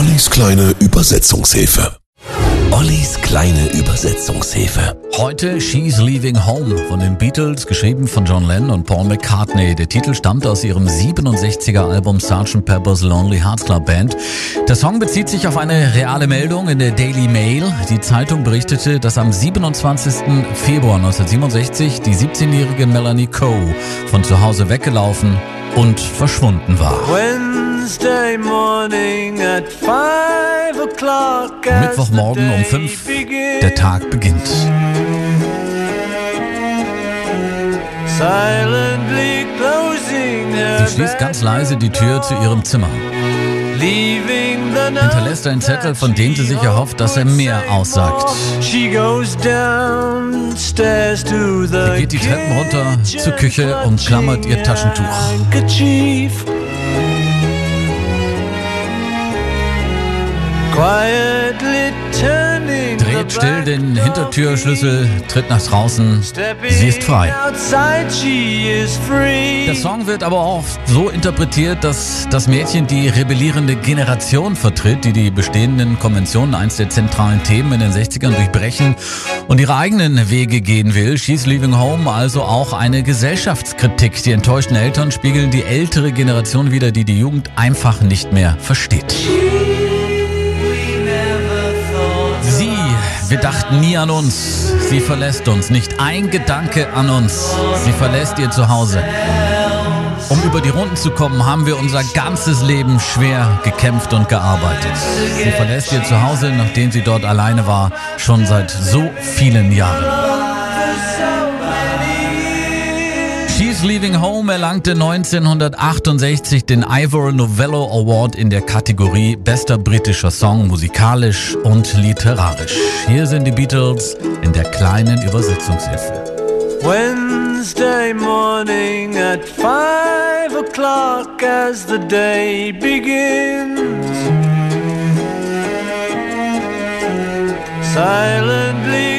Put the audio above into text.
Ollis kleine Übersetzungshilfe. Ollis kleine Übersetzungshilfe. Heute She's Leaving Home von den Beatles, geschrieben von John Lennon und Paul McCartney. Der Titel stammt aus ihrem 67er Album Sgt. Pepper's Lonely Hearts Club Band. Der Song bezieht sich auf eine reale Meldung in der Daily Mail. Die Zeitung berichtete, dass am 27. Februar 1967 die 17-jährige Melanie Coe von zu Hause weggelaufen und verschwunden war. Wednesday morning at five o'clock Mittwochmorgen um day 5, begins. der Tag beginnt. Silently closing her Sie schließt ganz leise die Tür zu ihrem Zimmer. Hinterlässt einen Zettel, von dem sie sich erhofft, dass er mehr aussagt. She goes downstairs to the Sie geht die Treppen runter zur Küche und klammert ihr Taschentuch. Dreht still den Hintertürschlüssel, tritt nach draußen. Sie ist frei. Der Song wird aber auch so interpretiert, dass das Mädchen die rebellierende Generation vertritt, die die bestehenden Konventionen, eins der zentralen Themen in den 60ern, durchbrechen und ihre eigenen Wege gehen will. She's Leaving Home, also auch eine Gesellschaftskritik. Die enttäuschten Eltern spiegeln die ältere Generation wider, die die Jugend einfach nicht mehr versteht. Wir dachten nie an uns. Sie verlässt uns. Nicht ein Gedanke an uns. Sie verlässt ihr Zuhause. Um über die Runden zu kommen, haben wir unser ganzes Leben schwer gekämpft und gearbeitet. Sie verlässt ihr Zuhause, nachdem sie dort alleine war, schon seit so vielen Jahren. She's Leaving Home erlangte 1968 den Ivor Novello Award in der Kategorie Bester britischer Song musikalisch und literarisch. Hier sind die Beatles in der kleinen Übersetzungshilfe. Wednesday morning at five o'clock as the day begins. Silently.